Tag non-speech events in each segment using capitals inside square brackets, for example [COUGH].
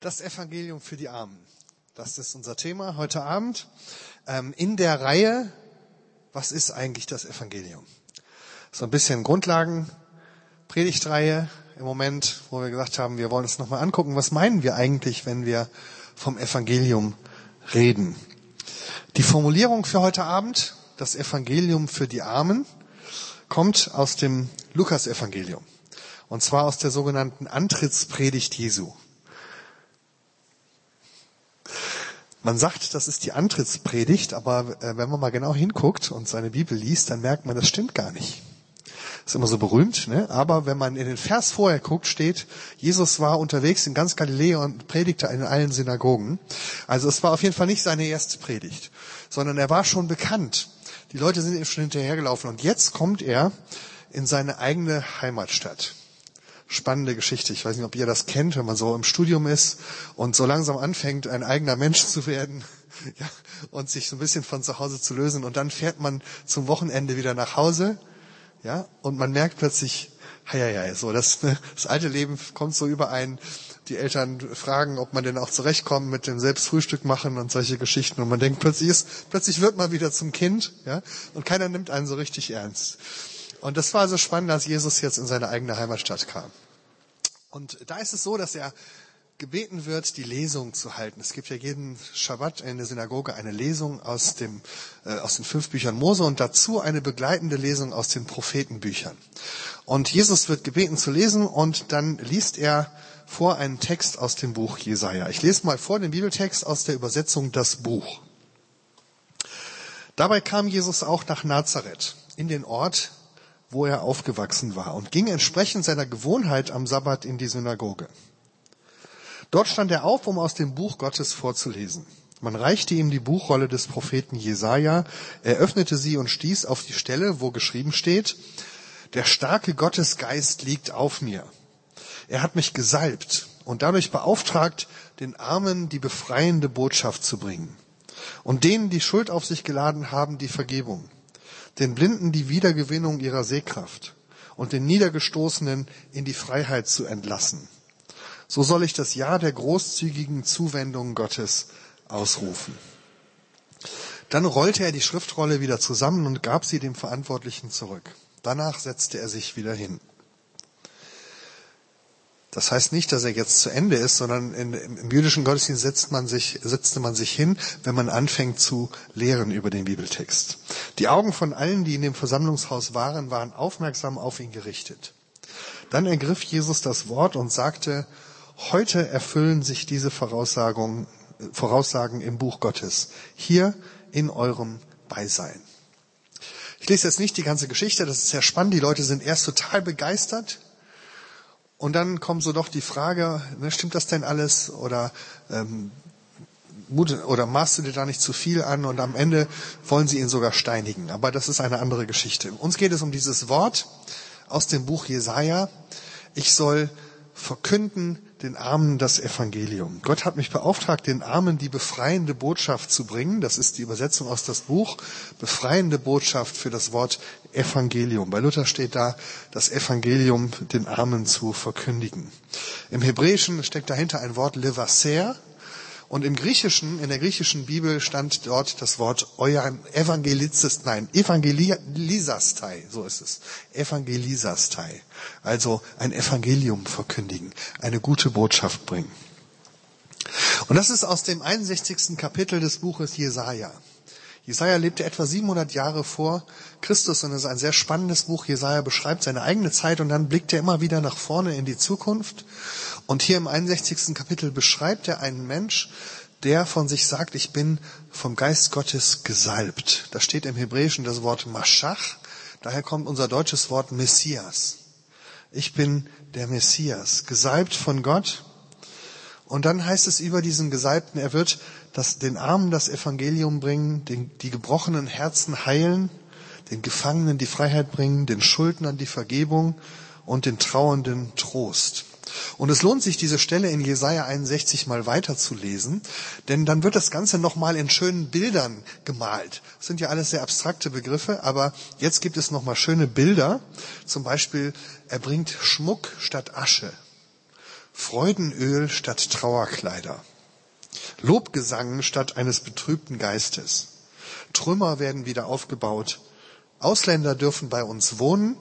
Das Evangelium für die Armen. Das ist unser Thema heute Abend. Ähm, in der Reihe, was ist eigentlich das Evangelium? So ein bisschen Grundlagen, Predigtreihe im Moment, wo wir gesagt haben, wir wollen uns nochmal angucken, was meinen wir eigentlich, wenn wir vom Evangelium reden. Die Formulierung für heute Abend, das Evangelium für die Armen, kommt aus dem Lukas-Evangelium. Und zwar aus der sogenannten Antrittspredigt Jesu. Man sagt, das ist die Antrittspredigt, aber äh, wenn man mal genau hinguckt und seine Bibel liest, dann merkt man, das stimmt gar nicht. Ist immer so berühmt, ne? aber wenn man in den Vers vorher guckt, steht, Jesus war unterwegs in ganz Galiläa und predigte in allen Synagogen. Also es war auf jeden Fall nicht seine erste Predigt, sondern er war schon bekannt. Die Leute sind ihm schon hinterhergelaufen und jetzt kommt er in seine eigene Heimatstadt spannende Geschichte. Ich weiß nicht, ob ihr das kennt, wenn man so im Studium ist und so langsam anfängt, ein eigener Mensch zu werden [LAUGHS] ja, und sich so ein bisschen von zu Hause zu lösen. Und dann fährt man zum Wochenende wieder nach Hause ja, und man merkt plötzlich, ja, ja, so das, [LAUGHS] das alte Leben kommt so überein. Die Eltern fragen, ob man denn auch zurechtkommt mit dem Selbstfrühstück machen und solche Geschichten. Und man denkt, plötzlich ist, plötzlich wird man wieder zum Kind, ja, und keiner nimmt einen so richtig ernst. Und das war so spannend, als Jesus jetzt in seine eigene Heimatstadt kam. Und da ist es so, dass er gebeten wird, die Lesung zu halten. Es gibt ja jeden Schabbat in der Synagoge eine Lesung aus, dem, äh, aus den fünf Büchern Mose und dazu eine begleitende Lesung aus den Prophetenbüchern. Und Jesus wird gebeten zu lesen und dann liest er vor einen Text aus dem Buch Jesaja. Ich lese mal vor den Bibeltext aus der Übersetzung Das Buch. Dabei kam Jesus auch nach Nazareth, in den Ort, wo er aufgewachsen war und ging entsprechend seiner Gewohnheit am Sabbat in die Synagoge. Dort stand er auf, um aus dem Buch Gottes vorzulesen. Man reichte ihm die Buchrolle des Propheten Jesaja, er öffnete sie und stieß auf die Stelle, wo geschrieben steht, der starke Gottesgeist liegt auf mir. Er hat mich gesalbt und dadurch beauftragt, den Armen die befreiende Botschaft zu bringen und denen, die Schuld auf sich geladen haben, die Vergebung den Blinden die Wiedergewinnung ihrer Sehkraft und den Niedergestoßenen in die Freiheit zu entlassen. So soll ich das Jahr der großzügigen Zuwendung Gottes ausrufen. Dann rollte er die Schriftrolle wieder zusammen und gab sie dem Verantwortlichen zurück. Danach setzte er sich wieder hin. Das heißt nicht, dass er jetzt zu Ende ist, sondern in, im jüdischen Gottesdienst setzt man sich, setzte man sich hin, wenn man anfängt zu lehren über den Bibeltext. Die Augen von allen, die in dem Versammlungshaus waren, waren aufmerksam auf ihn gerichtet. Dann ergriff Jesus das Wort und sagte, heute erfüllen sich diese Voraussagen, Voraussagen im Buch Gottes, hier in eurem Beisein. Ich lese jetzt nicht die ganze Geschichte, das ist sehr spannend. Die Leute sind erst total begeistert und dann kommt so doch die Frage, ne, stimmt das denn alles? Oder, ähm, oder maßt du dir da nicht zu viel an? Und am Ende wollen sie ihn sogar steinigen. Aber das ist eine andere Geschichte. Uns geht es um dieses Wort aus dem Buch Jesaja. Ich soll verkünden den Armen das Evangelium. Gott hat mich beauftragt, den Armen die befreiende Botschaft zu bringen. Das ist die Übersetzung aus das Buch. Befreiende Botschaft für das Wort Evangelium. Bei Luther steht da, das Evangelium den Armen zu verkündigen. Im Hebräischen steckt dahinter ein Wort levaser. Und im Griechischen, in der griechischen Bibel stand dort das Wort euer Evangelizist, nein, Evangelisastai, so ist es. Evangelisastai. Also ein Evangelium verkündigen, eine gute Botschaft bringen. Und das ist aus dem 61. Kapitel des Buches Jesaja. Jesaja lebte etwa 700 Jahre vor Christus und es ist ein sehr spannendes Buch. Jesaja beschreibt seine eigene Zeit und dann blickt er immer wieder nach vorne in die Zukunft. Und hier im 61. Kapitel beschreibt er einen Mensch, der von sich sagt, ich bin vom Geist Gottes gesalbt. Da steht im Hebräischen das Wort Maschach. Daher kommt unser deutsches Wort Messias. Ich bin der Messias, gesalbt von Gott und dann heißt es über diesen Gesalbten, er wird das, den Armen das Evangelium bringen, den, die gebrochenen Herzen heilen, den Gefangenen die Freiheit bringen, den Schuldnern die Vergebung und den Trauernden Trost. Und es lohnt sich, diese Stelle in Jesaja 61 mal weiterzulesen, denn dann wird das Ganze nochmal in schönen Bildern gemalt. Das sind ja alles sehr abstrakte Begriffe, aber jetzt gibt es nochmal schöne Bilder. Zum Beispiel, er bringt Schmuck statt Asche. Freudenöl statt Trauerkleider. Lobgesang statt eines betrübten Geistes. Trümmer werden wieder aufgebaut. Ausländer dürfen bei uns wohnen.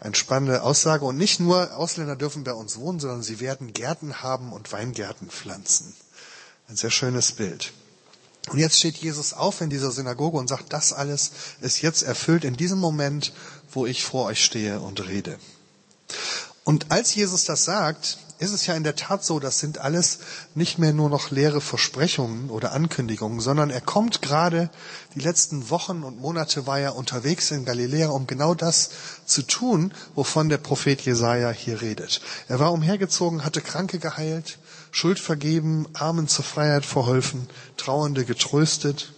Eine spannende Aussage. Und nicht nur Ausländer dürfen bei uns wohnen, sondern sie werden Gärten haben und Weingärten pflanzen. Ein sehr schönes Bild. Und jetzt steht Jesus auf in dieser Synagoge und sagt, das alles ist jetzt erfüllt in diesem Moment, wo ich vor euch stehe und rede. Und als Jesus das sagt, ist es ja in der Tat so, das sind alles nicht mehr nur noch leere Versprechungen oder Ankündigungen, sondern er kommt gerade, die letzten Wochen und Monate war er unterwegs in Galiläa, um genau das zu tun, wovon der Prophet Jesaja hier redet. Er war umhergezogen, hatte Kranke geheilt, Schuld vergeben, Armen zur Freiheit verholfen, Trauernde getröstet.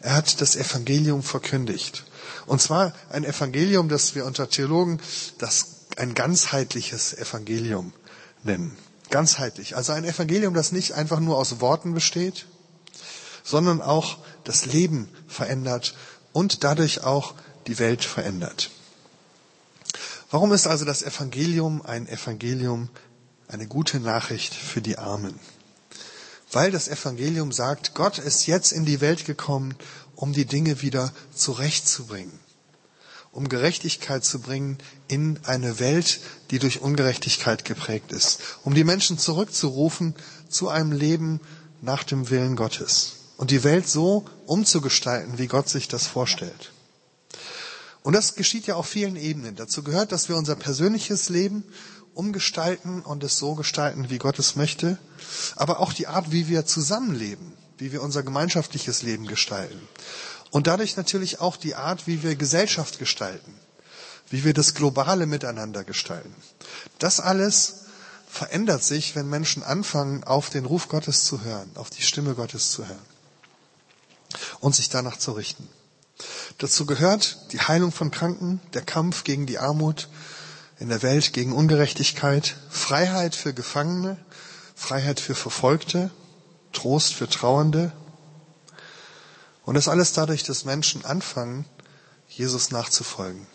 Er hat das Evangelium verkündigt. Und zwar ein Evangelium, das wir unter Theologen das ein ganzheitliches Evangelium nennen. Ganzheitlich. Also ein Evangelium, das nicht einfach nur aus Worten besteht, sondern auch das Leben verändert und dadurch auch die Welt verändert. Warum ist also das Evangelium ein Evangelium, eine gute Nachricht für die Armen? Weil das Evangelium sagt, Gott ist jetzt in die Welt gekommen, um die Dinge wieder zurechtzubringen um Gerechtigkeit zu bringen in eine Welt, die durch Ungerechtigkeit geprägt ist, um die Menschen zurückzurufen zu einem Leben nach dem Willen Gottes und die Welt so umzugestalten, wie Gott sich das vorstellt. Und das geschieht ja auf vielen Ebenen. Dazu gehört, dass wir unser persönliches Leben umgestalten und es so gestalten, wie Gott es möchte, aber auch die Art, wie wir zusammenleben, wie wir unser gemeinschaftliches Leben gestalten. Und dadurch natürlich auch die Art, wie wir Gesellschaft gestalten, wie wir das globale Miteinander gestalten. Das alles verändert sich, wenn Menschen anfangen, auf den Ruf Gottes zu hören, auf die Stimme Gottes zu hören und sich danach zu richten. Dazu gehört die Heilung von Kranken, der Kampf gegen die Armut in der Welt, gegen Ungerechtigkeit, Freiheit für Gefangene, Freiheit für Verfolgte, Trost für Trauernde, und das alles dadurch, dass Menschen anfangen, Jesus nachzufolgen.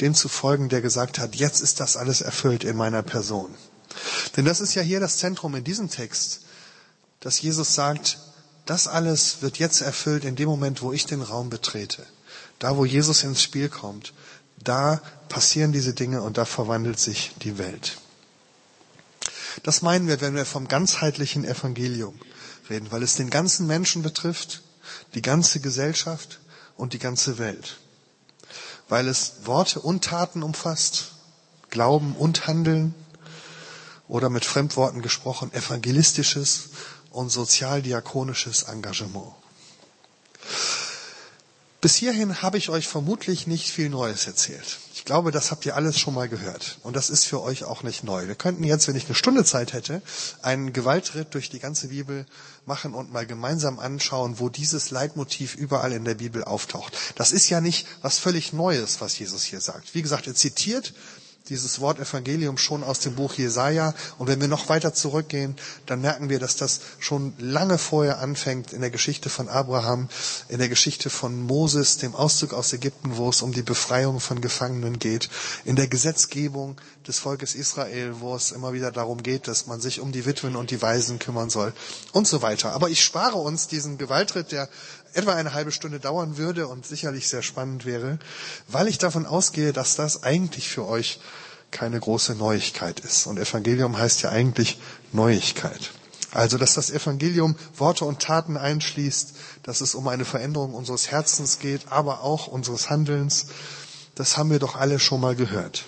Dem zu folgen, der gesagt hat, jetzt ist das alles erfüllt in meiner Person. Denn das ist ja hier das Zentrum in diesem Text, dass Jesus sagt, das alles wird jetzt erfüllt in dem Moment, wo ich den Raum betrete. Da, wo Jesus ins Spiel kommt, da passieren diese Dinge und da verwandelt sich die Welt. Das meinen wir, wenn wir vom ganzheitlichen Evangelium reden, weil es den ganzen Menschen betrifft, die ganze Gesellschaft und die ganze Welt, weil es Worte und Taten umfasst, Glauben und Handeln oder mit Fremdworten gesprochen evangelistisches und sozialdiakonisches Engagement. Bis hierhin habe ich euch vermutlich nicht viel Neues erzählt. Ich glaube, das habt ihr alles schon mal gehört. Und das ist für euch auch nicht neu. Wir könnten jetzt, wenn ich eine Stunde Zeit hätte, einen Gewaltritt durch die ganze Bibel machen und mal gemeinsam anschauen, wo dieses Leitmotiv überall in der Bibel auftaucht. Das ist ja nicht was völlig Neues, was Jesus hier sagt. Wie gesagt, er zitiert dieses Wort Evangelium schon aus dem Buch Jesaja. Und wenn wir noch weiter zurückgehen, dann merken wir, dass das schon lange vorher anfängt in der Geschichte von Abraham, in der Geschichte von Moses, dem Auszug aus Ägypten, wo es um die Befreiung von Gefangenen geht, in der Gesetzgebung des Volkes Israel, wo es immer wieder darum geht, dass man sich um die Witwen und die Waisen kümmern soll und so weiter. Aber ich spare uns diesen Gewaltritt, der etwa eine halbe Stunde dauern würde und sicherlich sehr spannend wäre, weil ich davon ausgehe, dass das eigentlich für euch keine große Neuigkeit ist. Und Evangelium heißt ja eigentlich Neuigkeit. Also, dass das Evangelium Worte und Taten einschließt, dass es um eine Veränderung unseres Herzens geht, aber auch unseres Handelns, das haben wir doch alle schon mal gehört.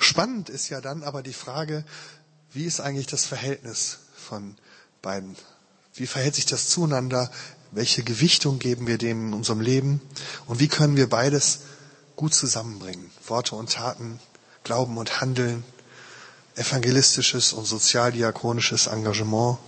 Spannend ist ja dann aber die Frage, wie ist eigentlich das Verhältnis von beiden? Wie verhält sich das zueinander? Welche Gewichtung geben wir dem in unserem Leben? Und wie können wir beides gut zusammenbringen? Worte und Taten, Glauben und Handeln, evangelistisches und sozialdiakonisches Engagement.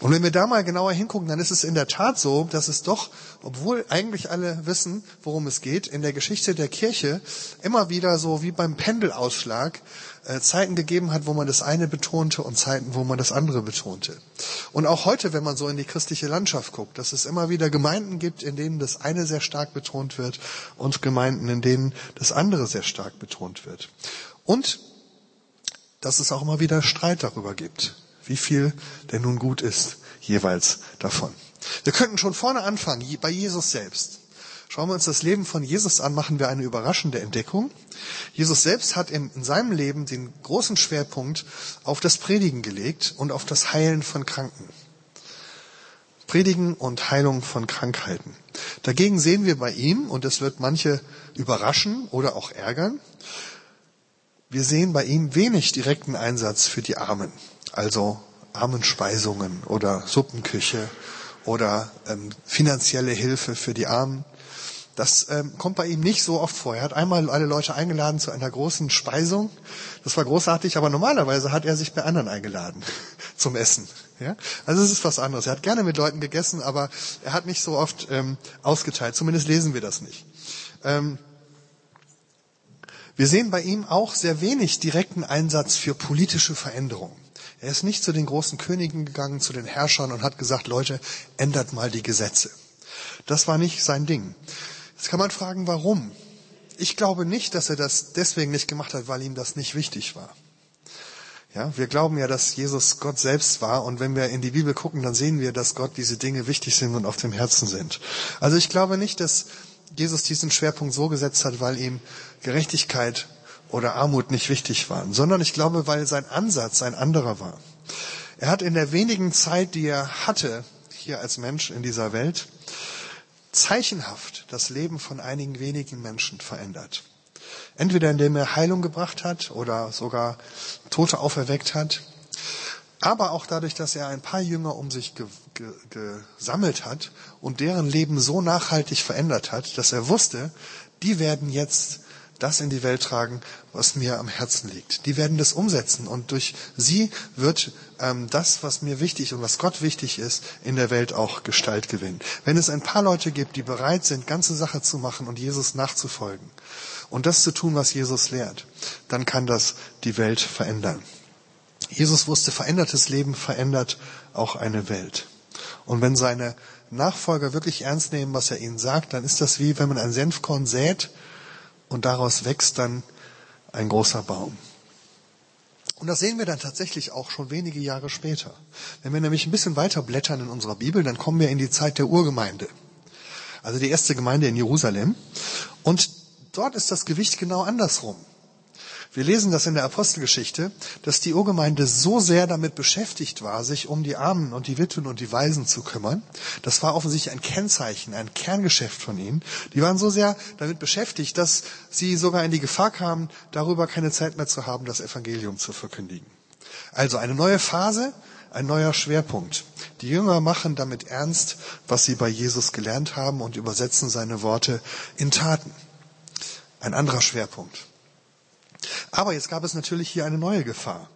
Und wenn wir da mal genauer hingucken, dann ist es in der Tat so, dass es doch, obwohl eigentlich alle wissen, worum es geht, in der Geschichte der Kirche immer wieder so wie beim Pendelausschlag äh, Zeiten gegeben hat, wo man das eine betonte und Zeiten, wo man das andere betonte. Und auch heute, wenn man so in die christliche Landschaft guckt, dass es immer wieder Gemeinden gibt, in denen das eine sehr stark betont wird und Gemeinden, in denen das andere sehr stark betont wird. Und dass es auch immer wieder Streit darüber gibt, wie viel denn nun gut ist jeweils davon. Wir könnten schon vorne anfangen, bei Jesus selbst. Schauen wir uns das Leben von Jesus an, machen wir eine überraschende Entdeckung. Jesus selbst hat in, in, seinem Leben den großen Schwerpunkt auf das Predigen gelegt und auf das Heilen von Kranken. Predigen und Heilung von Krankheiten. Dagegen sehen wir bei ihm, und das wird manche überraschen oder auch ärgern, wir sehen bei ihm wenig direkten Einsatz für die Armen, also Armenspeisungen oder Suppenküche oder ähm, finanzielle Hilfe für die Armen. Das ähm, kommt bei ihm nicht so oft vor. Er hat einmal alle Leute eingeladen zu einer großen Speisung. Das war großartig, aber normalerweise hat er sich bei anderen eingeladen [LAUGHS] zum Essen. Ja? Also es ist was anderes. Er hat gerne mit Leuten gegessen, aber er hat nicht so oft ähm, ausgeteilt. Zumindest lesen wir das nicht. Ähm, wir sehen bei ihm auch sehr wenig direkten Einsatz für politische Veränderungen. Er ist nicht zu den großen Königen gegangen, zu den Herrschern und hat gesagt, Leute, ändert mal die Gesetze. Das war nicht sein Ding. Jetzt kann man fragen, warum? Ich glaube nicht, dass er das deswegen nicht gemacht hat, weil ihm das nicht wichtig war. Ja, wir glauben ja, dass Jesus Gott selbst war und wenn wir in die Bibel gucken, dann sehen wir, dass Gott diese Dinge wichtig sind und auf dem Herzen sind. Also ich glaube nicht, dass Jesus diesen Schwerpunkt so gesetzt hat, weil ihm Gerechtigkeit oder Armut nicht wichtig waren, sondern ich glaube, weil sein Ansatz ein anderer war. Er hat in der wenigen Zeit, die er hatte, hier als Mensch in dieser Welt, zeichenhaft das Leben von einigen wenigen Menschen verändert. Entweder indem er Heilung gebracht hat oder sogar Tote auferweckt hat, aber auch dadurch, dass er ein paar Jünger um sich ge ge gesammelt hat und deren Leben so nachhaltig verändert hat, dass er wusste, die werden jetzt das in die Welt tragen, was mir am Herzen liegt. Die werden das umsetzen und durch sie wird ähm, das, was mir wichtig und was Gott wichtig ist, in der Welt auch Gestalt gewinnen. Wenn es ein paar Leute gibt, die bereit sind, ganze Sache zu machen und Jesus nachzufolgen und das zu tun, was Jesus lehrt, dann kann das die Welt verändern. Jesus wusste, verändertes Leben verändert auch eine Welt. Und wenn seine Nachfolger wirklich ernst nehmen, was er ihnen sagt, dann ist das wie wenn man ein Senfkorn sät und daraus wächst dann ein großer Baum. Und das sehen wir dann tatsächlich auch schon wenige Jahre später. Wenn wir nämlich ein bisschen weiter blättern in unserer Bibel, dann kommen wir in die Zeit der Urgemeinde. Also die erste Gemeinde in Jerusalem. Und dort ist das Gewicht genau andersrum. Wir lesen das in der Apostelgeschichte, dass die Urgemeinde so sehr damit beschäftigt war, sich um die Armen und die Witwen und die Waisen zu kümmern. Das war offensichtlich ein Kennzeichen, ein Kerngeschäft von ihnen. Die waren so sehr damit beschäftigt, dass sie sogar in die Gefahr kamen, darüber keine Zeit mehr zu haben, das Evangelium zu verkündigen. Also eine neue Phase, ein neuer Schwerpunkt. Die Jünger machen damit ernst, was sie bei Jesus gelernt haben und übersetzen seine Worte in Taten. Ein anderer Schwerpunkt. Aber jetzt gab es natürlich hier eine neue Gefahr.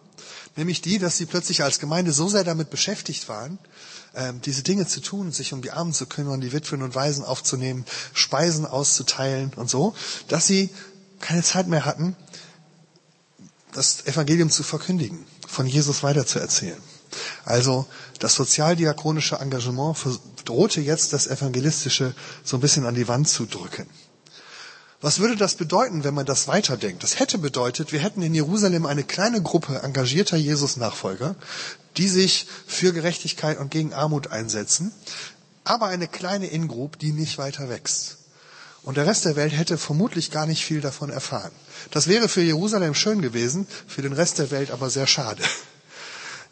Nämlich die, dass sie plötzlich als Gemeinde so sehr damit beschäftigt waren, ähm, diese Dinge zu tun, sich um die Armen zu kümmern, die Witwen und Waisen aufzunehmen, Speisen auszuteilen und so, dass sie keine Zeit mehr hatten, das Evangelium zu verkündigen, von Jesus weiterzuerzählen. Also das sozialdiakonische Engagement drohte jetzt das evangelistische so ein bisschen an die Wand zu drücken. Was würde das bedeuten, wenn man das weiterdenkt? Das hätte bedeutet, wir hätten in Jerusalem eine kleine Gruppe engagierter Jesus-Nachfolger, die sich für Gerechtigkeit und gegen Armut einsetzen, aber eine kleine In-Group, die nicht weiter wächst. Und der Rest der Welt hätte vermutlich gar nicht viel davon erfahren. Das wäre für Jerusalem schön gewesen, für den Rest der Welt aber sehr schade.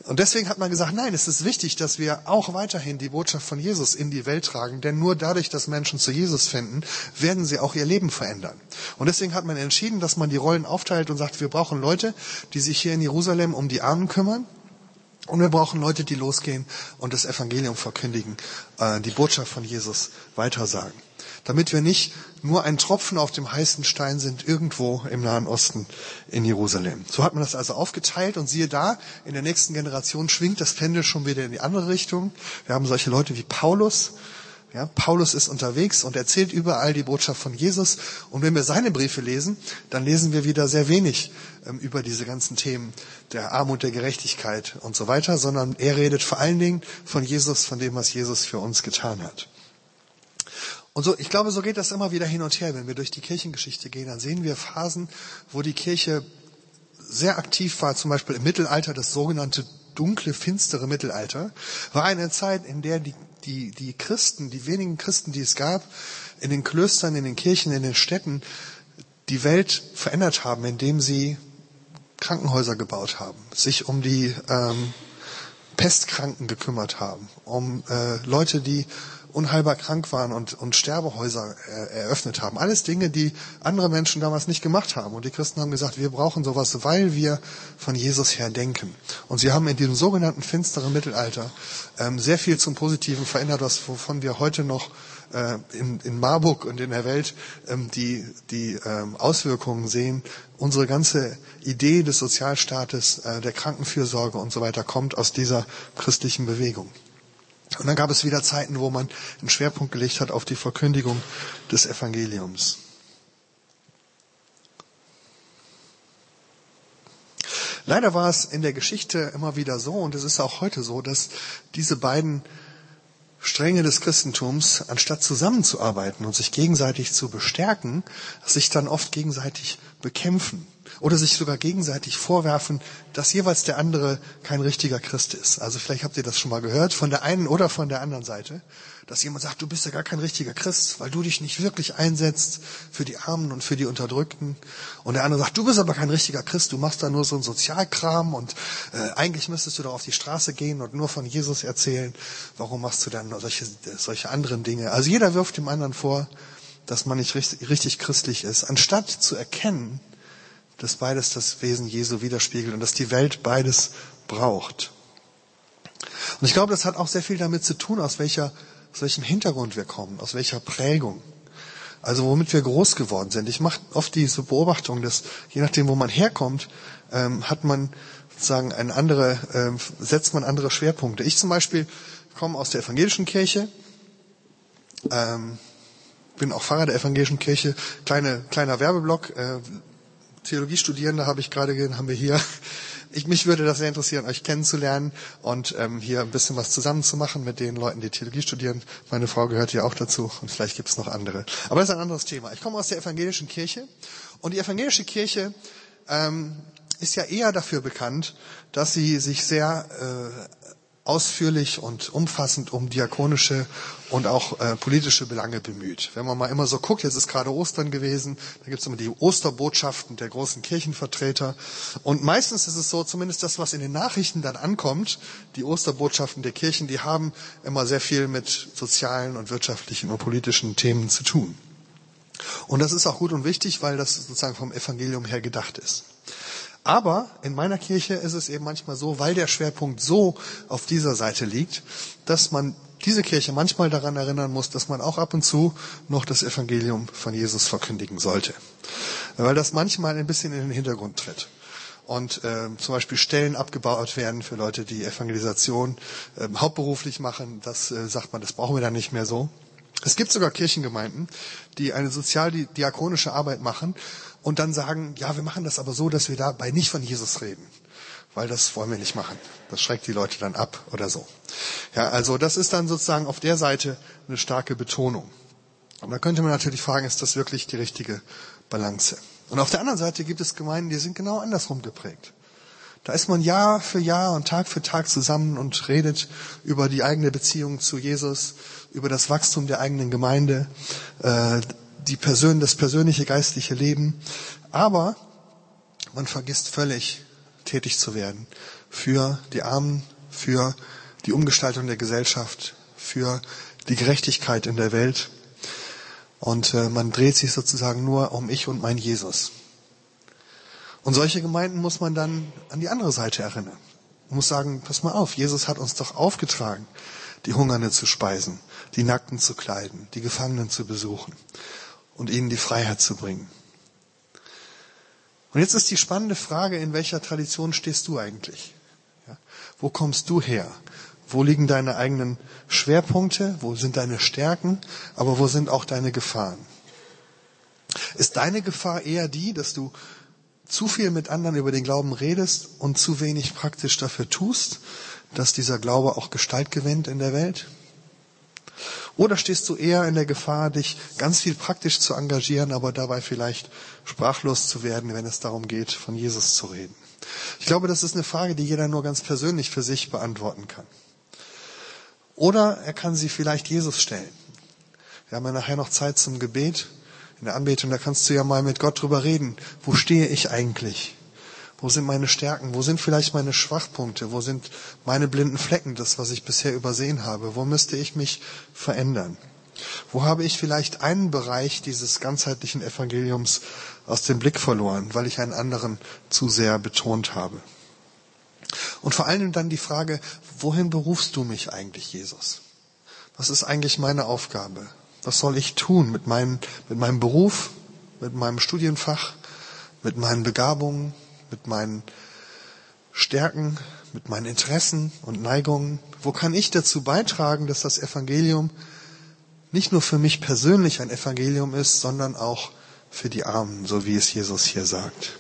Und deswegen hat man gesagt, nein, es ist wichtig, dass wir auch weiterhin die Botschaft von Jesus in die Welt tragen, denn nur dadurch, dass Menschen zu Jesus finden, werden sie auch ihr Leben verändern. Und deswegen hat man entschieden, dass man die Rollen aufteilt und sagt, wir brauchen Leute, die sich hier in Jerusalem um die Armen kümmern. Und wir brauchen Leute, die losgehen und das Evangelium verkündigen, äh, die Botschaft von Jesus weitersagen damit wir nicht nur ein Tropfen auf dem heißen Stein sind irgendwo im Nahen Osten in Jerusalem. So hat man das also aufgeteilt und siehe da, in der nächsten Generation schwingt das Pendel schon wieder in die andere Richtung. Wir haben solche Leute wie Paulus. Ja, Paulus ist unterwegs und erzählt überall die Botschaft von Jesus. Und wenn wir seine Briefe lesen, dann lesen wir wieder sehr wenig ähm, über diese ganzen Themen der Armut, der Gerechtigkeit und so weiter, sondern er redet vor allen Dingen von Jesus, von dem, was Jesus für uns getan hat. Und so, ich glaube, so geht das immer wieder hin und her. Wenn wir durch die Kirchengeschichte gehen, dann sehen wir Phasen, wo die Kirche sehr aktiv war, zum Beispiel im Mittelalter, das sogenannte dunkle, finstere Mittelalter, war eine Zeit, in der die, die, die Christen, die wenigen Christen, die es gab, in den Klöstern, in den Kirchen, in den Städten, die Welt verändert haben, indem sie Krankenhäuser gebaut haben, sich um die ähm, Pestkranken gekümmert haben, um äh, Leute, die unheilbar krank waren und, und Sterbehäuser äh, eröffnet haben. Alles Dinge, die andere Menschen damals nicht gemacht haben. Und die Christen haben gesagt, wir brauchen sowas, weil wir von Jesus her denken. Und sie haben in diesem sogenannten finsteren Mittelalter ähm, sehr viel zum Positiven verändert, was, wovon wir heute noch äh, in, in Marburg und in der Welt ähm, die, die ähm, Auswirkungen sehen. Unsere ganze Idee des Sozialstaates, äh, der Krankenfürsorge und so weiter kommt aus dieser christlichen Bewegung. Und dann gab es wieder Zeiten, wo man einen Schwerpunkt gelegt hat auf die Verkündigung des Evangeliums. Leider war es in der Geschichte immer wieder so, und es ist auch heute so, dass diese beiden Stränge des Christentums, anstatt zusammenzuarbeiten und sich gegenseitig zu bestärken, sich dann oft gegenseitig bekämpfen oder sich sogar gegenseitig vorwerfen, dass jeweils der andere kein richtiger Christ ist. Also vielleicht habt ihr das schon mal gehört, von der einen oder von der anderen Seite, dass jemand sagt, du bist ja gar kein richtiger Christ, weil du dich nicht wirklich einsetzt für die Armen und für die Unterdrückten. Und der andere sagt, du bist aber kein richtiger Christ, du machst da nur so einen Sozialkram und äh, eigentlich müsstest du doch auf die Straße gehen und nur von Jesus erzählen. Warum machst du dann solche, solche anderen Dinge? Also jeder wirft dem anderen vor, dass man nicht richtig, richtig christlich ist, anstatt zu erkennen, dass beides das Wesen Jesu widerspiegelt und dass die Welt beides braucht. Und ich glaube, das hat auch sehr viel damit zu tun, aus welcher, aus welchem Hintergrund wir kommen, aus welcher Prägung. Also womit wir groß geworden sind. Ich mache oft diese Beobachtung, dass je nachdem, wo man herkommt, ähm, hat man sozusagen eine andere, ähm, setzt man andere Schwerpunkte. Ich zum Beispiel komme aus der evangelischen Kirche, ähm, bin auch Pfarrer der evangelischen Kirche, kleine, kleiner Werbeblock, äh, Theologiestudierende habe ich gerade gesehen, haben wir hier. Ich, mich würde das sehr interessieren, euch kennenzulernen und ähm, hier ein bisschen was zusammenzumachen mit den Leuten, die Theologie studieren. Meine Frau gehört hier auch dazu und vielleicht gibt es noch andere. Aber das ist ein anderes Thema. Ich komme aus der evangelischen Kirche und die evangelische Kirche ähm, ist ja eher dafür bekannt, dass sie sich sehr äh, ausführlich und umfassend um diakonische und auch äh, politische Belange bemüht. Wenn man mal immer so guckt, jetzt ist gerade Ostern gewesen, da gibt es immer die Osterbotschaften der großen Kirchenvertreter. Und meistens ist es so, zumindest das, was in den Nachrichten dann ankommt, die Osterbotschaften der Kirchen, die haben immer sehr viel mit sozialen und wirtschaftlichen und politischen Themen zu tun. Und das ist auch gut und wichtig, weil das sozusagen vom Evangelium her gedacht ist. Aber in meiner Kirche ist es eben manchmal so, weil der Schwerpunkt so auf dieser Seite liegt, dass man diese Kirche manchmal daran erinnern muss, dass man auch ab und zu noch das Evangelium von Jesus verkündigen sollte. Weil das manchmal ein bisschen in den Hintergrund tritt. Und äh, zum Beispiel Stellen abgebaut werden für Leute, die Evangelisation äh, hauptberuflich machen. Das äh, sagt man, das brauchen wir dann nicht mehr so. Es gibt sogar Kirchengemeinden, die eine sozialdiakonische Arbeit machen und dann sagen, ja, wir machen das aber so, dass wir dabei nicht von Jesus reden, weil das wollen wir nicht machen. Das schreckt die Leute dann ab oder so. Ja, also das ist dann sozusagen auf der Seite eine starke Betonung. Und da könnte man natürlich fragen, ist das wirklich die richtige Balance? Und auf der anderen Seite gibt es Gemeinden, die sind genau andersrum geprägt. Da ist man Jahr für Jahr und Tag für Tag zusammen und redet über die eigene Beziehung zu Jesus, über das Wachstum der eigenen Gemeinde, äh, die Persön das persönliche geistliche Leben. Aber man vergisst völlig, tätig zu werden für die Armen, für die Umgestaltung der Gesellschaft, für die Gerechtigkeit in der Welt. Und äh, man dreht sich sozusagen nur um ich und mein Jesus. Und solche Gemeinden muss man dann an die andere Seite erinnern. Man muss sagen, pass mal auf, Jesus hat uns doch aufgetragen, die Hungernde zu speisen, die Nackten zu kleiden, die Gefangenen zu besuchen und ihnen die Freiheit zu bringen. Und jetzt ist die spannende Frage, in welcher Tradition stehst du eigentlich? Ja, wo kommst du her? Wo liegen deine eigenen Schwerpunkte? Wo sind deine Stärken? Aber wo sind auch deine Gefahren? Ist deine Gefahr eher die, dass du zu viel mit anderen über den Glauben redest und zu wenig praktisch dafür tust, dass dieser Glaube auch Gestalt gewinnt in der Welt? Oder stehst du eher in der Gefahr, dich ganz viel praktisch zu engagieren, aber dabei vielleicht sprachlos zu werden, wenn es darum geht, von Jesus zu reden? Ich glaube, das ist eine Frage, die jeder nur ganz persönlich für sich beantworten kann. Oder er kann sie vielleicht Jesus stellen. Wir haben ja nachher noch Zeit zum Gebet in der Anbetung, da kannst du ja mal mit Gott drüber reden. Wo stehe ich eigentlich? Wo sind meine Stärken? Wo sind vielleicht meine Schwachpunkte? Wo sind meine blinden Flecken, das, was ich bisher übersehen habe? Wo müsste ich mich verändern? Wo habe ich vielleicht einen Bereich dieses ganzheitlichen Evangeliums aus dem Blick verloren, weil ich einen anderen zu sehr betont habe? Und vor allem dann die Frage, wohin berufst du mich eigentlich, Jesus? Was ist eigentlich meine Aufgabe? Was soll ich tun mit, meinem mit meinem Beruf, mit meinem Studienfach, mit meinen Begabungen, mit meinen Stärken, mit meinen Interessen und Neigungen? Wo kann ich dazu beitragen, dass das Evangelium nicht nur für mich persönlich ein Evangelium ist, sondern auch für die Armen, so wie es Jesus hier sagt?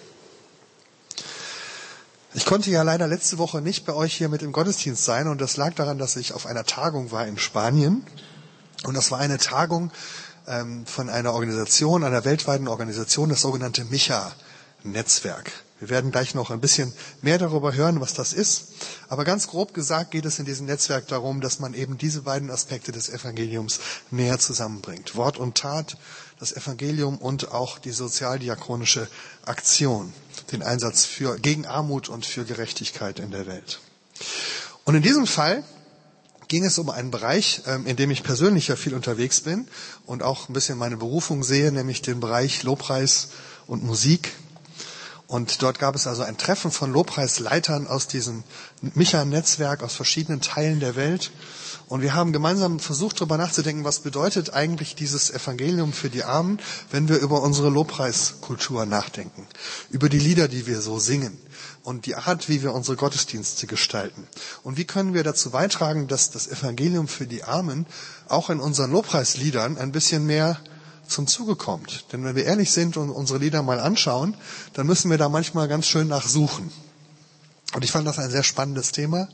Ich konnte ja leider letzte Woche nicht bei euch hier mit im Gottesdienst sein und das lag daran, dass ich auf einer Tagung war in Spanien. Und das war eine Tagung ähm, von einer Organisation, einer weltweiten Organisation, das sogenannte Micha-Netzwerk. Wir werden gleich noch ein bisschen mehr darüber hören, was das ist. Aber ganz grob gesagt geht es in diesem Netzwerk darum, dass man eben diese beiden Aspekte des Evangeliums näher zusammenbringt. Wort und Tat, das Evangelium und auch die sozialdiakonische Aktion, den Einsatz für, gegen Armut und für Gerechtigkeit in der Welt. Und in diesem Fall ging es um einen Bereich, ähm, in dem ich persönlich ja viel unterwegs bin und auch ein bisschen meine Berufung sehe, nämlich den Bereich Lobpreis und Musik. Und dort gab es also ein Treffen von Lobpreisleitern aus diesem Micha-Netzwerk aus verschiedenen Teilen der Welt. Und wir haben gemeinsam versucht, darüber nachzudenken, was bedeutet eigentlich dieses Evangelium für die Armen, wenn wir über unsere Lobpreiskultur nachdenken, über die Lieder, die wir so singen und die Art, wie wir unsere Gottesdienste gestalten. Und wie können wir dazu beitragen, dass das Evangelium für die Armen auch in unseren Lobpreisliedern ein bisschen mehr zum Zuge kommt. Denn wenn wir ehrlich sind und unsere Lieder mal anschauen, dann müssen wir da manchmal ganz schön nachsuchen. Und ich fand das ein sehr spannendes Thema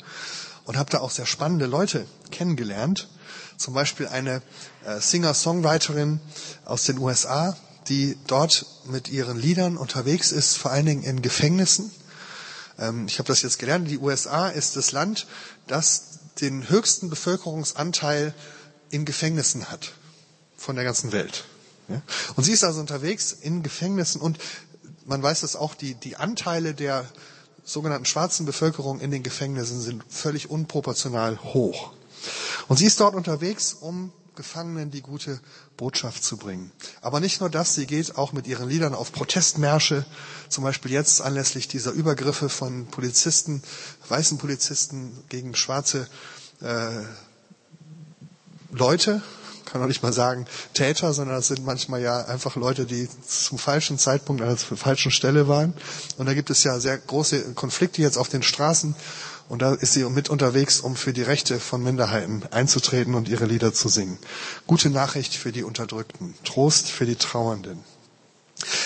und habe da auch sehr spannende Leute kennengelernt. Zum Beispiel eine äh, Singer-Songwriterin aus den USA, die dort mit ihren Liedern unterwegs ist, vor allen Dingen in Gefängnissen. Ähm, ich habe das jetzt gelernt. Die USA ist das Land, das den höchsten Bevölkerungsanteil in Gefängnissen hat von der ganzen Welt. Ja? Und sie ist also unterwegs in Gefängnissen und man weiß dass auch, die, die Anteile der sogenannten schwarzen Bevölkerung in den Gefängnissen sind völlig unproportional hoch. Und sie ist dort unterwegs, um Gefangenen die gute Botschaft zu bringen. Aber nicht nur das, sie geht auch mit ihren Liedern auf Protestmärsche, zum Beispiel jetzt anlässlich dieser Übergriffe von Polizisten, weißen Polizisten gegen schwarze äh, Leute, kann auch nicht mal sagen Täter, sondern das sind manchmal ja einfach Leute, die zum falschen Zeitpunkt an der falschen Stelle waren. Und da gibt es ja sehr große Konflikte jetzt auf den Straßen. Und da ist sie mit unterwegs, um für die Rechte von Minderheiten einzutreten und ihre Lieder zu singen. Gute Nachricht für die Unterdrückten. Trost für die Trauernden.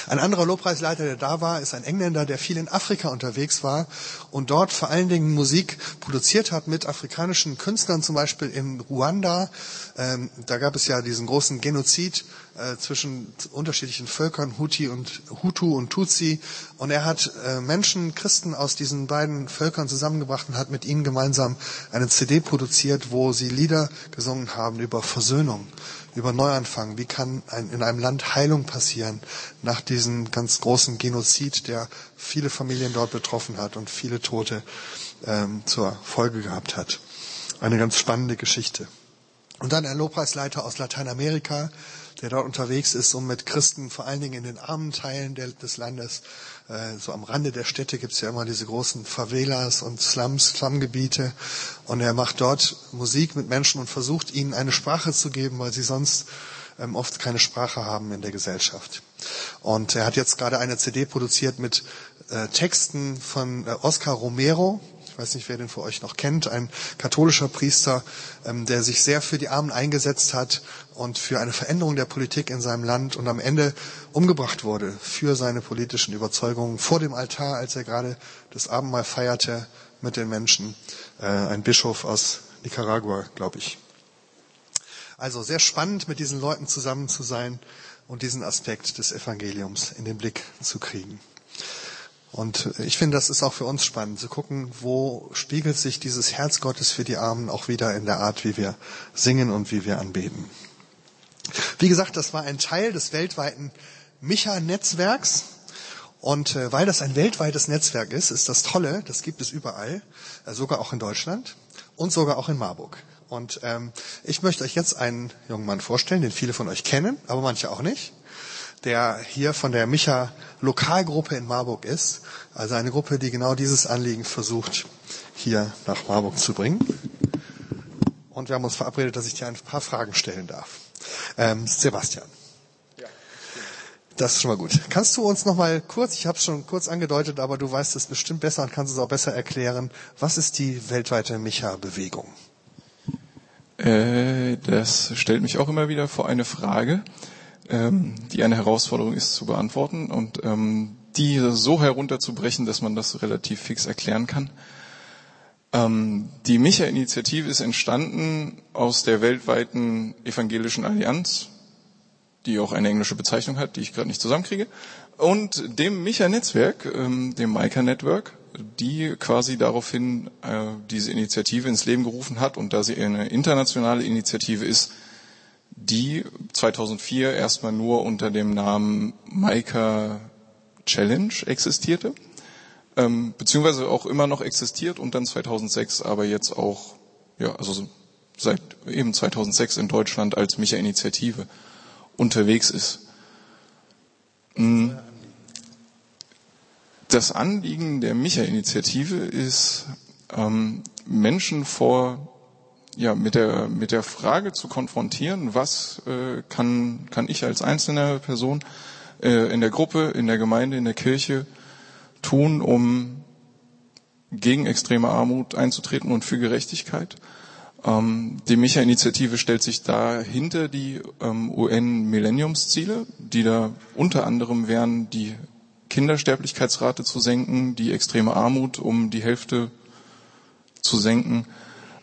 Ein anderer Lobpreisleiter, der da war, ist ein Engländer, der viel in Afrika unterwegs war und dort vor allen Dingen Musik produziert hat mit afrikanischen Künstlern, zum Beispiel in Ruanda. Ähm, da gab es ja diesen großen Genozid äh, zwischen unterschiedlichen Völkern, Huti und Hutu und Tutsi. Und er hat äh, Menschen, Christen aus diesen beiden Völkern zusammengebracht und hat mit ihnen gemeinsam eine CD produziert, wo sie Lieder gesungen haben über Versöhnung, über Neuanfang. Wie kann ein, in einem Land Heilung passieren nach diesem ganz großen Genozid, der viele Familien dort betroffen hat und viele Tote ähm, zur Folge gehabt hat. Eine ganz spannende Geschichte. Und dann ein Lobpreisleiter aus Lateinamerika, der dort unterwegs ist, um mit Christen, vor allen Dingen in den armen Teilen des Landes, äh, so am Rande der Städte gibt's ja immer diese großen Favelas und Slums, Slumgebiete. Und er macht dort Musik mit Menschen und versucht ihnen eine Sprache zu geben, weil sie sonst ähm, oft keine Sprache haben in der Gesellschaft. Und er hat jetzt gerade eine CD produziert mit äh, Texten von äh, Oscar Romero, ich weiß nicht, wer den für euch noch kennt, ein katholischer Priester, ähm, der sich sehr für die Armen eingesetzt hat und für eine Veränderung der Politik in seinem Land und am Ende umgebracht wurde für seine politischen Überzeugungen vor dem Altar, als er gerade das Abendmahl feierte mit den Menschen. Äh, ein Bischof aus Nicaragua, glaube ich. Also sehr spannend, mit diesen Leuten zusammen zu sein und diesen Aspekt des Evangeliums in den Blick zu kriegen. Und ich finde, das ist auch für uns spannend zu gucken, wo spiegelt sich dieses Herz Gottes für die Armen auch wieder in der Art, wie wir singen und wie wir anbeten. Wie gesagt, das war ein Teil des weltweiten Micha-Netzwerks. Und äh, weil das ein weltweites Netzwerk ist, ist das Tolle, das gibt es überall, äh, sogar auch in Deutschland und sogar auch in Marburg. Und ähm, ich möchte euch jetzt einen jungen Mann vorstellen, den viele von euch kennen, aber manche auch nicht, der hier von der Micha Lokalgruppe in Marburg ist. Also eine Gruppe, die genau dieses Anliegen versucht, hier nach Marburg zu bringen. Und wir haben uns verabredet, dass ich dir ein paar Fragen stellen darf. Ähm, Sebastian. Das ist schon mal gut. Kannst du uns noch mal kurz, ich habe es schon kurz angedeutet, aber du weißt es bestimmt besser und kannst es auch besser erklären, was ist die weltweite Micha-Bewegung? Äh, das stellt mich auch immer wieder vor eine Frage, ähm, die eine Herausforderung ist zu beantworten und ähm, die so herunterzubrechen, dass man das relativ fix erklären kann. Ähm, die Micha-Initiative ist entstanden aus der weltweiten evangelischen Allianz, die auch eine englische Bezeichnung hat, die ich gerade nicht zusammenkriege, und dem Micha-Netzwerk, ähm, dem Mica Network, die quasi daraufhin äh, diese Initiative ins Leben gerufen hat und da sie eine internationale Initiative ist, die 2004 erstmal nur unter dem Namen Mica Challenge existierte, ähm, beziehungsweise auch immer noch existiert und dann 2006 aber jetzt auch, ja, also seit eben 2006 in Deutschland als Micha-Initiative unterwegs ist. Hm. Das Anliegen der Micha-Initiative ist, ähm, Menschen vor ja mit der mit der Frage zu konfrontieren, was äh, kann kann ich als einzelne Person äh, in der Gruppe, in der Gemeinde, in der Kirche tun, um gegen extreme Armut einzutreten und für Gerechtigkeit. Ähm, die Micha-Initiative stellt sich da hinter die ähm, UN-Millenniumsziele, die da unter anderem wären, die Kindersterblichkeitsrate zu senken, die extreme Armut um die Hälfte zu senken,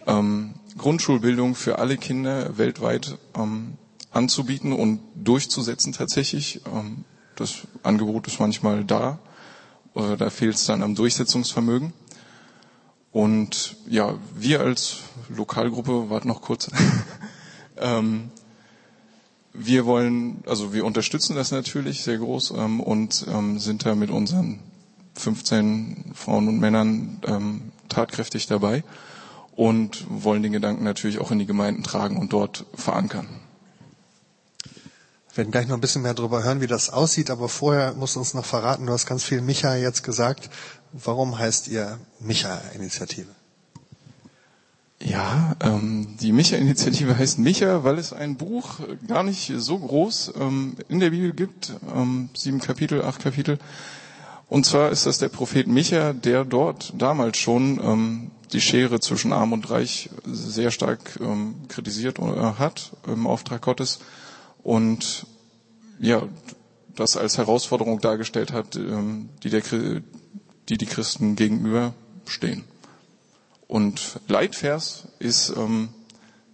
ähm, Grundschulbildung für alle Kinder weltweit ähm, anzubieten und durchzusetzen tatsächlich. Ähm, das Angebot ist manchmal da, äh, da fehlt es dann am Durchsetzungsvermögen. Und ja, wir als Lokalgruppe, warte noch kurz, [LAUGHS] ähm, wir wollen, also wir unterstützen das natürlich sehr groß ähm, und ähm, sind da mit unseren 15 Frauen und Männern ähm, tatkräftig dabei und wollen den Gedanken natürlich auch in die Gemeinden tragen und dort verankern. Wir werden gleich noch ein bisschen mehr darüber hören, wie das aussieht, aber vorher musst du uns noch verraten, du hast ganz viel Micha jetzt gesagt. Warum heißt ihr Micha-Initiative? Ja, ähm, die Micha-Initiative [LAUGHS] heißt Micha, weil es ein Buch gar nicht so groß ähm, in der Bibel gibt, ähm, sieben Kapitel, acht Kapitel. Und zwar ist das der Prophet Micha, der dort damals schon ähm, die Schere zwischen Arm und Reich sehr stark ähm, kritisiert äh, hat im Auftrag Gottes und ja, das als Herausforderung dargestellt hat, ähm, die der die die Christen gegenüberstehen. Und Leitvers ist ähm,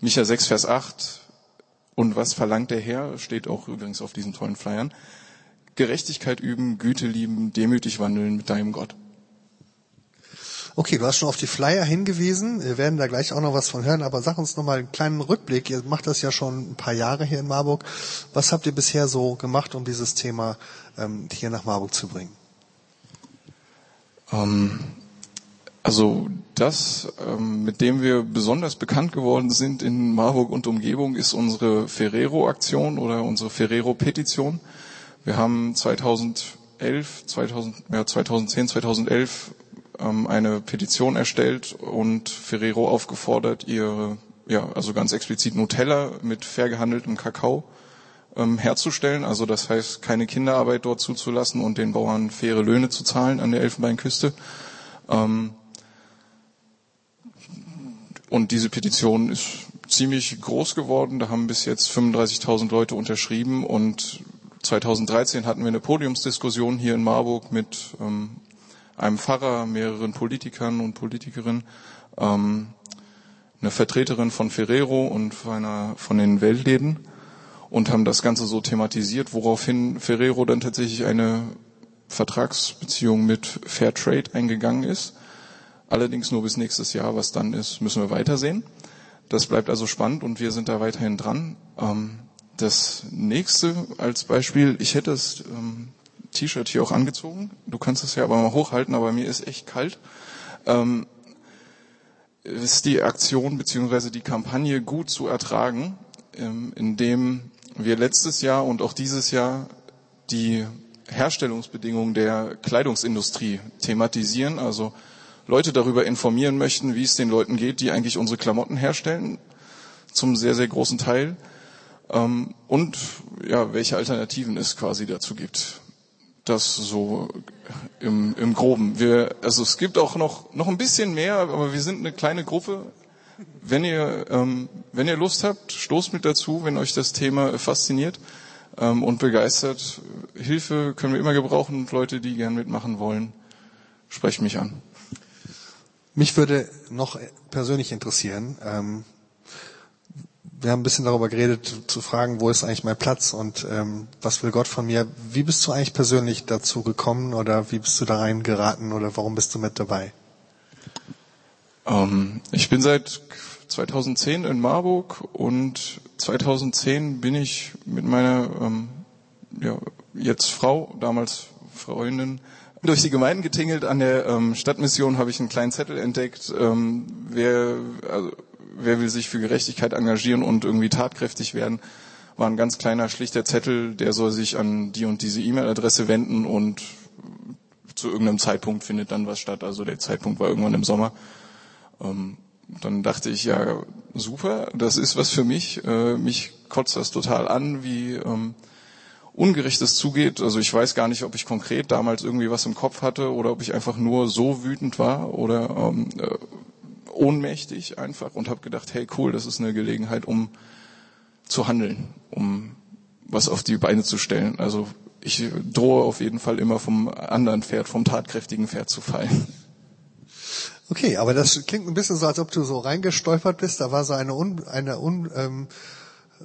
Micha 6, Vers 8. Und was verlangt der Herr? Steht auch übrigens auf diesen tollen Flyern. Gerechtigkeit üben, Güte lieben, demütig wandeln mit deinem Gott. Okay, du hast schon auf die Flyer hingewiesen. Wir werden da gleich auch noch was von hören, aber sag uns noch mal einen kleinen Rückblick. Ihr macht das ja schon ein paar Jahre hier in Marburg. Was habt ihr bisher so gemacht, um dieses Thema ähm, hier nach Marburg zu bringen? Ähm, also das, ähm, mit dem wir besonders bekannt geworden sind in Marburg und Umgebung, ist unsere Ferrero-Aktion oder unsere Ferrero-Petition. Wir haben 2011, 2000, ja, 2010, 2011 ähm, eine Petition erstellt und Ferrero aufgefordert, ihre, ja, also ganz explizit Nutella mit fair gehandeltem Kakao ähm, herzustellen. Also das heißt, keine Kinderarbeit dort zuzulassen und den Bauern faire Löhne zu zahlen an der Elfenbeinküste. Ähm, und diese Petition ist ziemlich groß geworden. Da haben bis jetzt 35.000 Leute unterschrieben und 2013 hatten wir eine Podiumsdiskussion hier in Marburg mit ähm, einem Pfarrer, mehreren Politikern und Politikerinnen, ähm, eine Vertreterin von Ferrero und einer, von den Weltläden und haben das Ganze so thematisiert, woraufhin Ferrero dann tatsächlich eine Vertragsbeziehung mit Fairtrade eingegangen ist. Allerdings nur bis nächstes Jahr. Was dann ist, müssen wir weitersehen. Das bleibt also spannend und wir sind da weiterhin dran. Ähm, das nächste als Beispiel, ich hätte das ähm, T-Shirt hier auch angezogen. Du kannst es ja aber mal hochhalten, aber mir ist echt kalt. Ähm, ist die Aktion beziehungsweise die Kampagne gut zu ertragen, indem wir letztes Jahr und auch dieses Jahr die Herstellungsbedingungen der Kleidungsindustrie thematisieren, also Leute darüber informieren möchten, wie es den Leuten geht, die eigentlich unsere Klamotten herstellen, zum sehr, sehr großen Teil, ähm, und ja, welche Alternativen es quasi dazu gibt. Das so im, im Groben. Wir, also es gibt auch noch, noch ein bisschen mehr, aber wir sind eine kleine Gruppe. Wenn ihr, ähm, wenn ihr Lust habt, stoßt mit dazu, wenn euch das Thema fasziniert ähm, und begeistert. Hilfe können wir immer gebrauchen und Leute, die gern mitmachen wollen, sprecht mich an. Mich würde noch persönlich interessieren, ähm, wir haben ein bisschen darüber geredet, zu fragen, wo ist eigentlich mein Platz und ähm, was will Gott von mir. Wie bist du eigentlich persönlich dazu gekommen oder wie bist du da reingeraten oder warum bist du mit dabei? Ähm, ich bin seit 2010 in Marburg und 2010 bin ich mit meiner ähm, ja, jetzt Frau, damals Freundin, durch die Gemeinden getingelt. An der ähm, Stadtmission habe ich einen kleinen Zettel entdeckt. Ähm, wer, also, wer will sich für Gerechtigkeit engagieren und irgendwie tatkräftig werden? War ein ganz kleiner, schlichter Zettel, der soll sich an die und diese E-Mail-Adresse wenden und zu irgendeinem Zeitpunkt findet dann was statt. Also der Zeitpunkt war irgendwann im Sommer. Ähm, dann dachte ich, ja, super, das ist was für mich. Äh, mich kotzt das total an, wie ähm, ungerecht es zugeht. Also ich weiß gar nicht, ob ich konkret damals irgendwie was im Kopf hatte oder ob ich einfach nur so wütend war oder ähm, äh, ohnmächtig einfach und habe gedacht, hey cool, das ist eine Gelegenheit, um zu handeln, um was auf die Beine zu stellen. Also ich drohe auf jeden Fall immer vom anderen Pferd, vom tatkräftigen Pferd zu fallen. Okay, aber das klingt ein bisschen so, als ob du so reingestolpert bist. Da war so eine, un, eine un, ähm,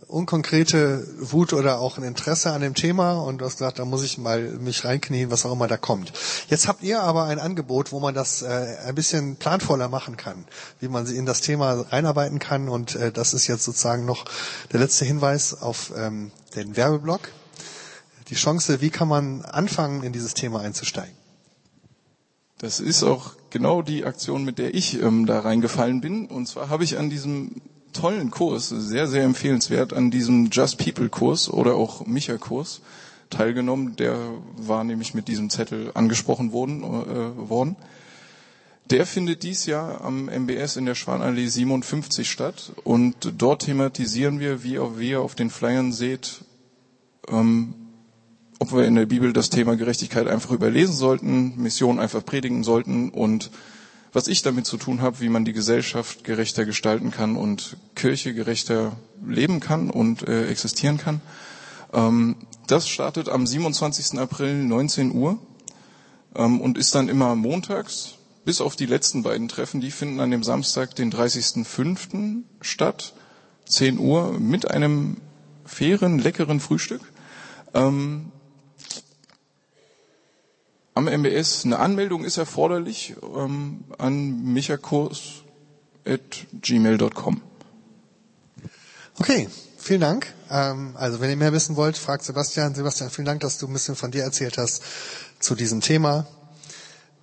unkonkrete Wut oder auch ein Interesse an dem Thema und du hast gesagt, da muss ich mal mich reinknien, was auch immer da kommt. Jetzt habt ihr aber ein Angebot, wo man das äh, ein bisschen planvoller machen kann, wie man in das Thema reinarbeiten kann und äh, das ist jetzt sozusagen noch der letzte Hinweis auf ähm, den Werbeblock. Die Chance, wie kann man anfangen, in dieses Thema einzusteigen? Das ist auch genau die Aktion, mit der ich ähm, da reingefallen bin. Und zwar habe ich an diesem tollen Kurs, sehr, sehr empfehlenswert, an diesem Just People Kurs oder auch Micha Kurs teilgenommen. Der war nämlich mit diesem Zettel angesprochen worden. Äh, worden. Der findet dies Jahr am MBS in der Schwanallee 57 statt und dort thematisieren wir, wie auch wir auf den Flyern seht, ähm, ob wir in der Bibel das Thema Gerechtigkeit einfach überlesen sollten, Mission einfach predigen sollten und was ich damit zu tun habe, wie man die Gesellschaft gerechter gestalten kann und Kirche gerechter leben kann und äh, existieren kann. Ähm, das startet am 27. April 19 Uhr ähm, und ist dann immer montags, bis auf die letzten beiden Treffen, die finden an dem Samstag, den 30.05. statt, 10 Uhr, mit einem fairen, leckeren Frühstück. Ähm, am MBS. Eine Anmeldung ist erforderlich ähm, an michakurs.gmail.com. Okay, vielen Dank. Ähm, also wenn ihr mehr wissen wollt, fragt Sebastian. Sebastian, vielen Dank, dass du ein bisschen von dir erzählt hast zu diesem Thema.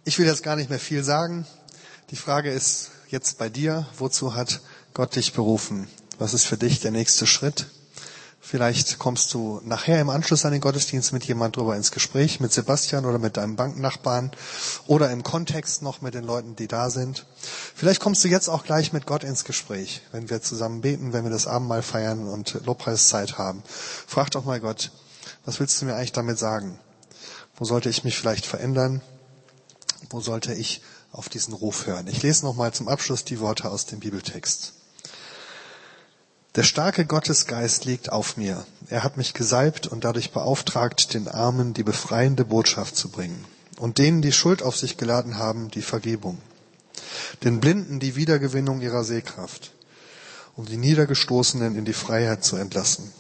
Ich will jetzt gar nicht mehr viel sagen. Die Frage ist jetzt bei dir, wozu hat Gott dich berufen? Was ist für dich der nächste Schritt? Vielleicht kommst du nachher im Anschluss an den Gottesdienst mit jemand drüber ins Gespräch, mit Sebastian oder mit deinem Banknachbarn oder im Kontext noch mit den Leuten, die da sind. Vielleicht kommst du jetzt auch gleich mit Gott ins Gespräch, wenn wir zusammen beten, wenn wir das Abendmahl feiern und Lobpreiszeit haben. Frag doch mal Gott, was willst du mir eigentlich damit sagen? Wo sollte ich mich vielleicht verändern? Wo sollte ich auf diesen Ruf hören? Ich lese nochmal zum Abschluss die Worte aus dem Bibeltext. Der starke Gottesgeist liegt auf mir. Er hat mich gesalbt und dadurch beauftragt, den Armen die befreiende Botschaft zu bringen und denen, die Schuld auf sich geladen haben, die Vergebung. Den Blinden die Wiedergewinnung ihrer Sehkraft, um die Niedergestoßenen in die Freiheit zu entlassen.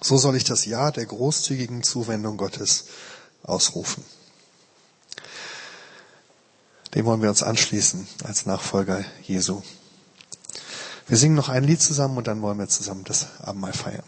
So soll ich das Ja der großzügigen Zuwendung Gottes ausrufen. Dem wollen wir uns anschließen als Nachfolger Jesu. Wir singen noch ein Lied zusammen und dann wollen wir zusammen das Abendmahl feiern.